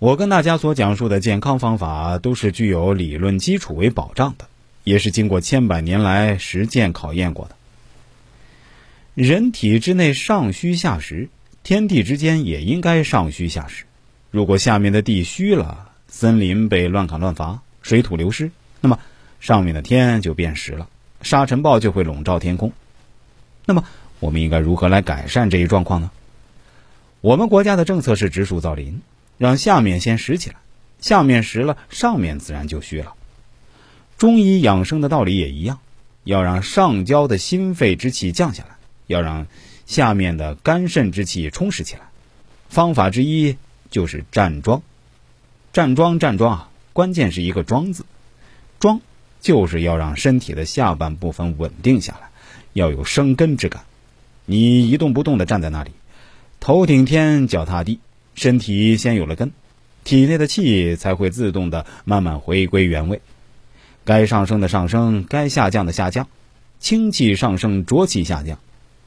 我跟大家所讲述的健康方法都是具有理论基础为保障的，也是经过千百年来实践考验过的。人体之内上虚下实，天地之间也应该上虚下实。如果下面的地虚了，森林被乱砍乱伐，水土流失，那么上面的天就变实了，沙尘暴就会笼罩天空。那么我们应该如何来改善这一状况呢？我们国家的政策是植树造林。让下面先实起来，下面实了，上面自然就虚了。中医养生的道理也一样，要让上焦的心肺之气降下来，要让下面的肝肾之气充实起来。方法之一就是站桩。站桩，站桩啊，关键是一个“桩”字。桩就是要让身体的下半部分稳定下来，要有生根之感。你一动不动的站在那里，头顶天，脚踏地。身体先有了根，体内的气才会自动的慢慢回归原位，该上升的上升，该下降的下降，清气上升，浊气下降，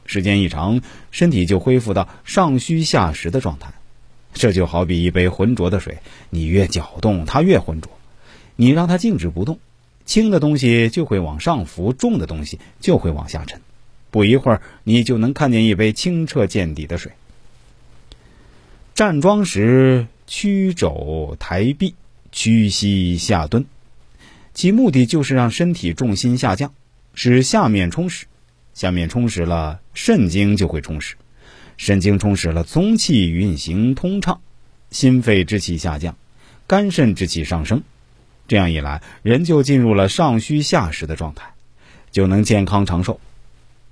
时间一长，身体就恢复到上虚下实的状态。这就好比一杯浑浊的水，你越搅动它越浑浊，你让它静止不动，轻的东西就会往上浮，重的东西就会往下沉，不一会儿，你就能看见一杯清澈见底的水。站桩时，屈肘抬臂，屈膝下蹲，其目的就是让身体重心下降，使下面充实。下面充实了，肾经就会充实，肾经充实了，宗气运行通畅，心肺之气下降，肝肾之气上升。这样一来，人就进入了上虚下实的状态，就能健康长寿。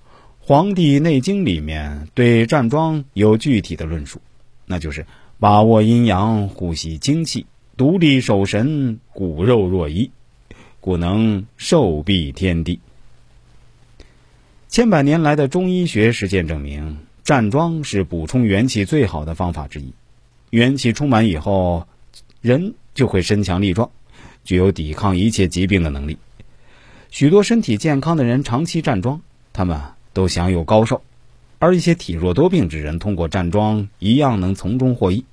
《黄帝内经》里面对站桩有具体的论述。那就是把握阴阳，呼吸精气，独立守神，骨肉若一，故能寿比天地。千百年来的中医学实践证明，站桩是补充元气最好的方法之一。元气充满以后，人就会身强力壮，具有抵抗一切疾病的能力。许多身体健康的人长期站桩，他们都享有高寿。而一些体弱多病之人，通过站桩一样能从中获益。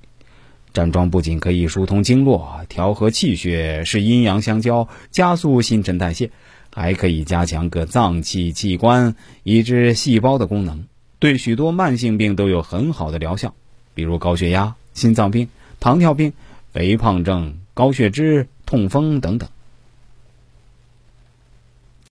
站桩不仅可以疏通经络、调和气血，使阴阳相交，加速新陈代谢，还可以加强各脏器器官以至细胞的功能，对许多慢性病都有很好的疗效，比如高血压、心脏病、糖尿病、肥胖症、高血脂、痛风等等。